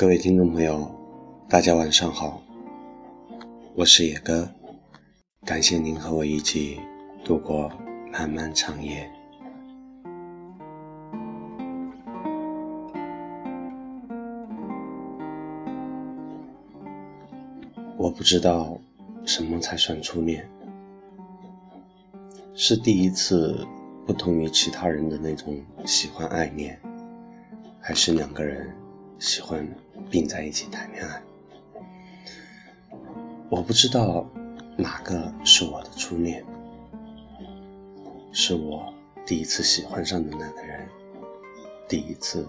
各位听众朋友，大家晚上好，我是野哥，感谢您和我一起度过漫漫长夜。我不知道什么才算初恋，是第一次不同于其他人的那种喜欢爱恋，还是两个人喜欢并在一起谈恋爱？我不知道哪个是我的初恋，是我第一次喜欢上的那个人，第一次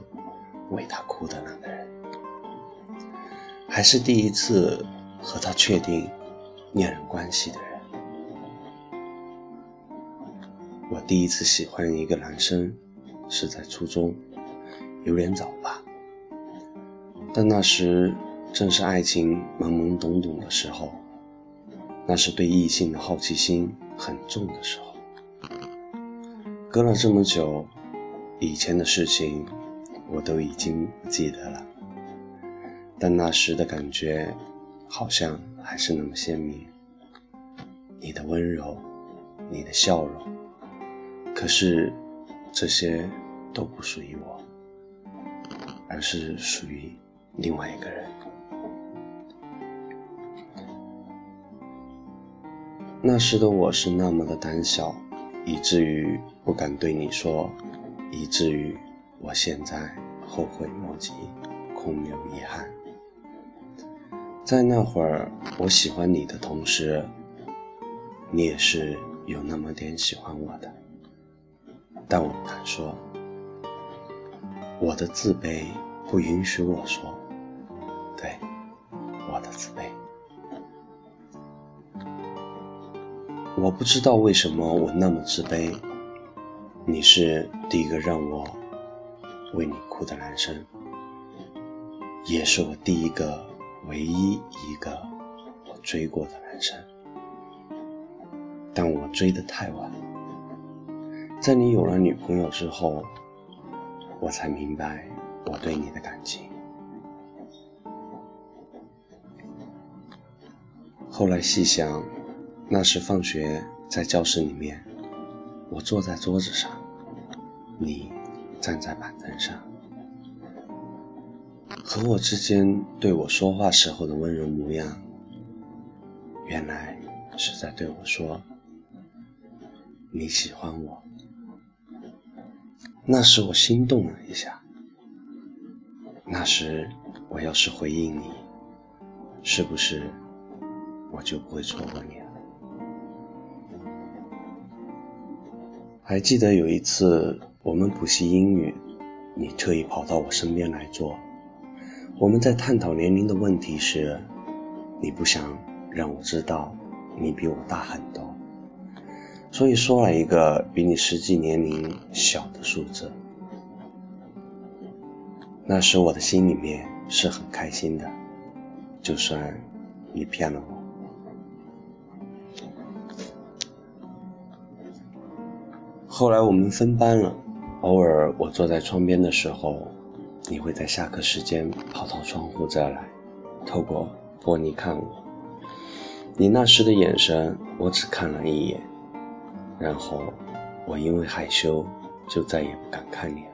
为他哭的那个人，还是第一次。和他确定恋人关系的人，我第一次喜欢一个男生是在初中，有点早吧。但那时正是爱情懵懵懂懂的时候，那是对异性的好奇心很重的时候。隔了这么久，以前的事情我都已经不记得了，但那时的感觉。好像还是那么鲜明，你的温柔，你的笑容，可是这些都不属于我，而是属于另外一个人。那时的我是那么的胆小，以至于不敢对你说，以至于我现在后悔莫及，空留遗憾。在那会儿，我喜欢你的同时，你也是有那么点喜欢我的，但我不敢说，我的自卑不允许我说，对，我的自卑，我不知道为什么我那么自卑，你是第一个让我为你哭的男生，也是我第一个。唯一一个我追过的男生，但我追得太晚。在你有了女朋友之后，我才明白我对你的感情。后来细想，那时放学在教室里面，我坐在桌子上，你站在板凳上。和我之间对我说话时候的温柔模样，原来是在对我说：“你喜欢我。”那时我心动了一下。那时我要是回应你，是不是我就不会错过你了？还记得有一次我们补习英语，你特意跑到我身边来坐。我们在探讨年龄的问题时，你不想让我知道你比我大很多，所以说了一个比你实际年龄小的数字。那时我的心里面是很开心的，就算你骗了我。后来我们分班了，偶尔我坐在窗边的时候。你会在下课时间跑到窗户这来，透过玻璃看我。你那时的眼神，我只看了一眼，然后我因为害羞，就再也不敢看你了。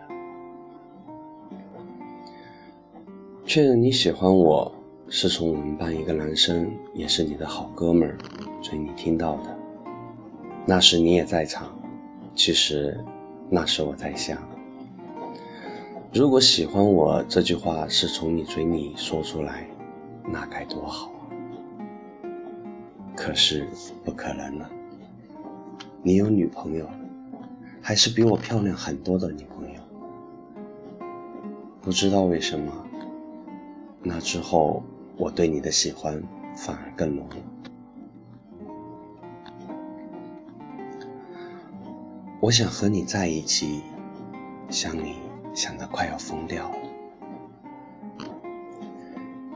确认你喜欢我是从我们班一个男生，也是你的好哥们儿嘴里听到的。那时你也在场，其实那时我在想。如果喜欢我这句话是从你嘴里说出来，那该多好啊！可是不可能了，你有女朋友，还是比我漂亮很多的女朋友。不知道为什么，那之后我对你的喜欢反而更浓了。我想和你在一起，想你。想得快要疯掉了。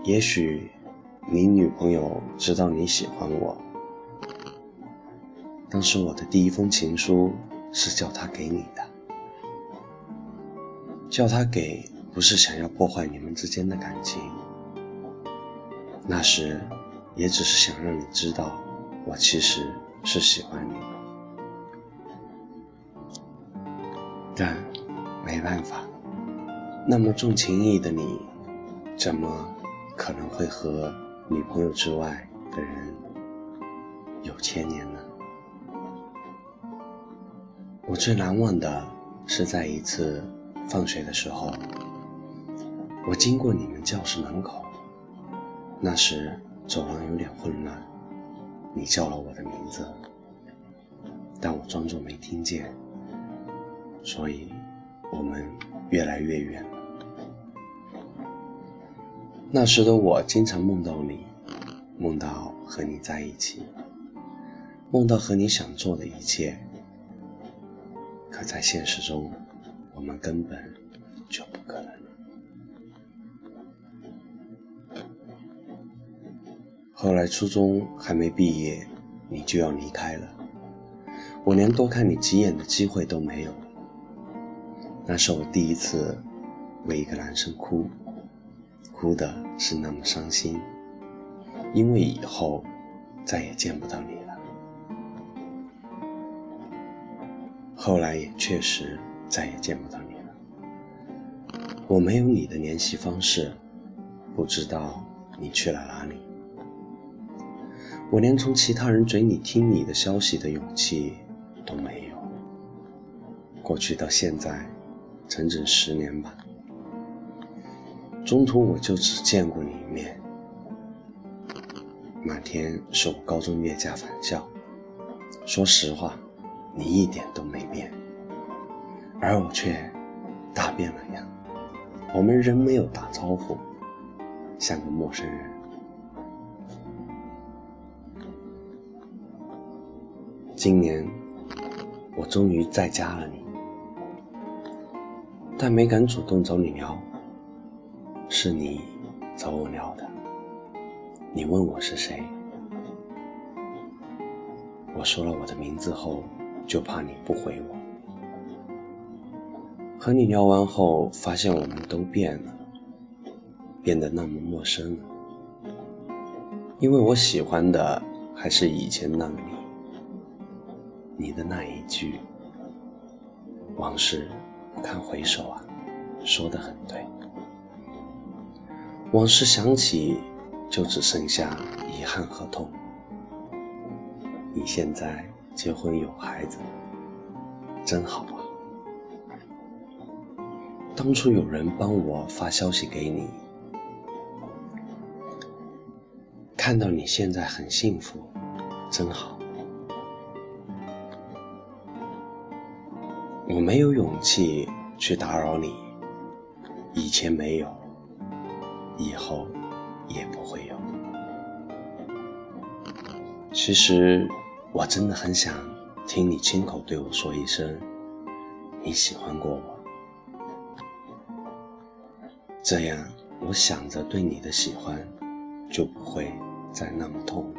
也许你女朋友知道你喜欢我，当时我的第一封情书是叫她给你的，叫她给不是想要破坏你们之间的感情，那时也只是想让你知道，我其实是喜欢你但没办法，那么重情义的你，怎么可能会和女朋友之外的人有千年呢？我最难忘的是在一次放学的时候。我经过你们教室门口，那时走廊有点混乱，你叫了我的名字，但我装作没听见，所以我们越来越远了。那时的我经常梦到你，梦到和你在一起，梦到和你想做的一切，可在现实中，我们根本就不可能。后来初中还没毕业，你就要离开了，我连多看你几眼的机会都没有。那是我第一次为一个男生哭，哭的是那么伤心，因为以后再也见不到你了。后来也确实再也见不到你了，我没有你的联系方式，不知道你去了哪里。我连从其他人嘴里听你的消息的勇气都没有。过去到现在，整整十年吧，中途我就只见过你一面。那天是我高中月假返校，说实话，你一点都没变，而我却大变了样。我们仍没有打招呼，像个陌生人。今年，我终于再加了你，但没敢主动找你聊，是你找我聊的。你问我是谁，我说了我的名字后，就怕你不回我。和你聊完后，发现我们都变了，变得那么陌生了，因为我喜欢的还是以前那个你。你的那一句“往事不堪回首”啊，说的很对。往事想起，就只剩下遗憾和痛。你现在结婚有孩子，真好啊！当初有人帮我发消息给你，看到你现在很幸福，真好。我没有勇气去打扰你，以前没有，以后也不会有。其实我真的很想听你亲口对我说一声你喜欢过我，这样我想着对你的喜欢就不会再那么痛。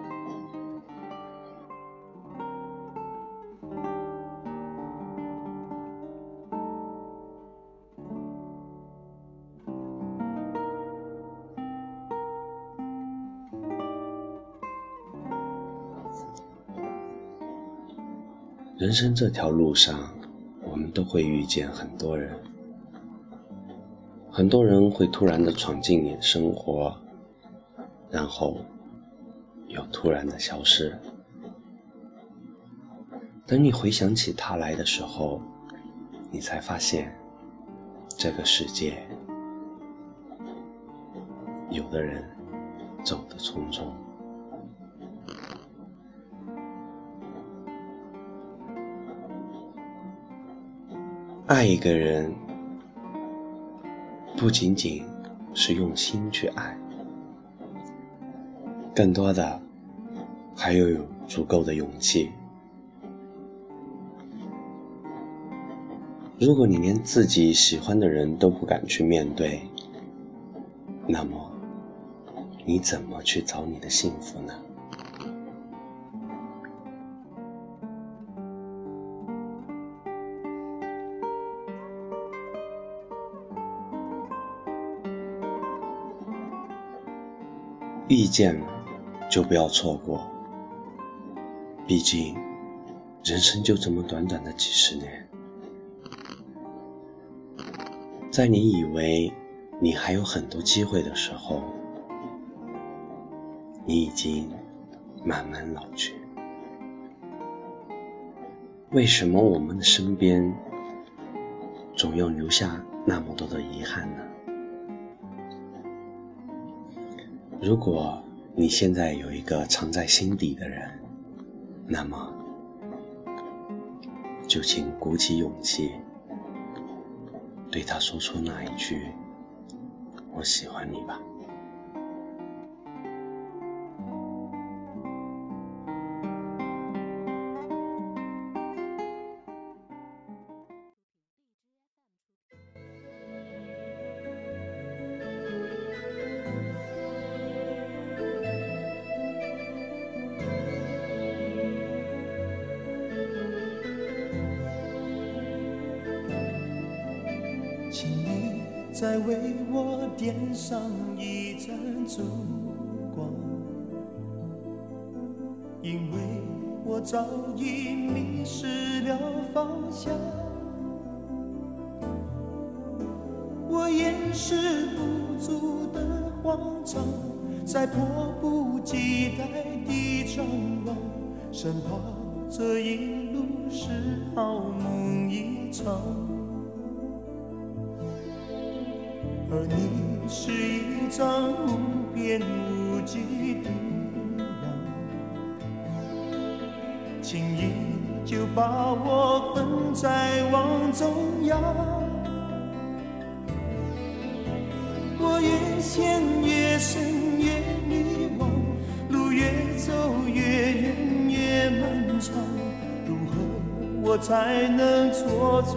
人生这条路上，我们都会遇见很多人，很多人会突然的闯进你的生活，然后又突然的消失。等你回想起他来的时候，你才发现，这个世界，有的人走得匆匆。爱一个人，不仅仅是用心去爱，更多的还要有足够的勇气。如果你连自己喜欢的人都不敢去面对，那么你怎么去找你的幸福呢？遇见了，就不要错过。毕竟，人生就这么短短的几十年，在你以为你还有很多机会的时候，你已经慢慢老去。为什么我们的身边总要留下那么多的遗憾呢？如果你现在有一个藏在心底的人，那么就请鼓起勇气，对他说出那一句“我喜欢你”吧。再为我点上一盏烛光，因为我早已迷失了方向。我掩饰不住的慌张，在迫不及待地张望，生怕这一路是好梦一场。而你是一张无边无际的网，轻易就把我困在网中央。我越陷越深越迷惘，路越走越远越漫长，如何我才能捉住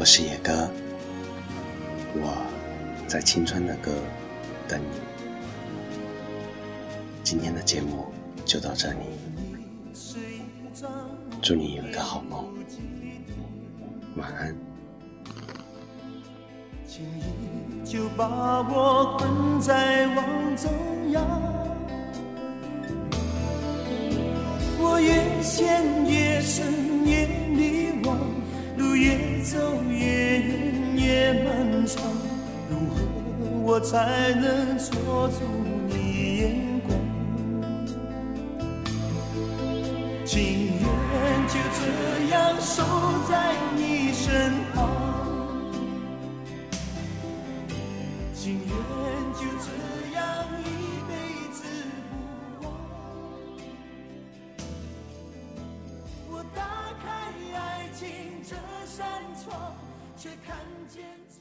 我是野哥，我在青川的歌等你。今天的节目就到这里，祝你有一个好梦，晚安。轻易就把我困在网中央，我越陷越深越，越走越远越漫长，如何我才能捉住却看见。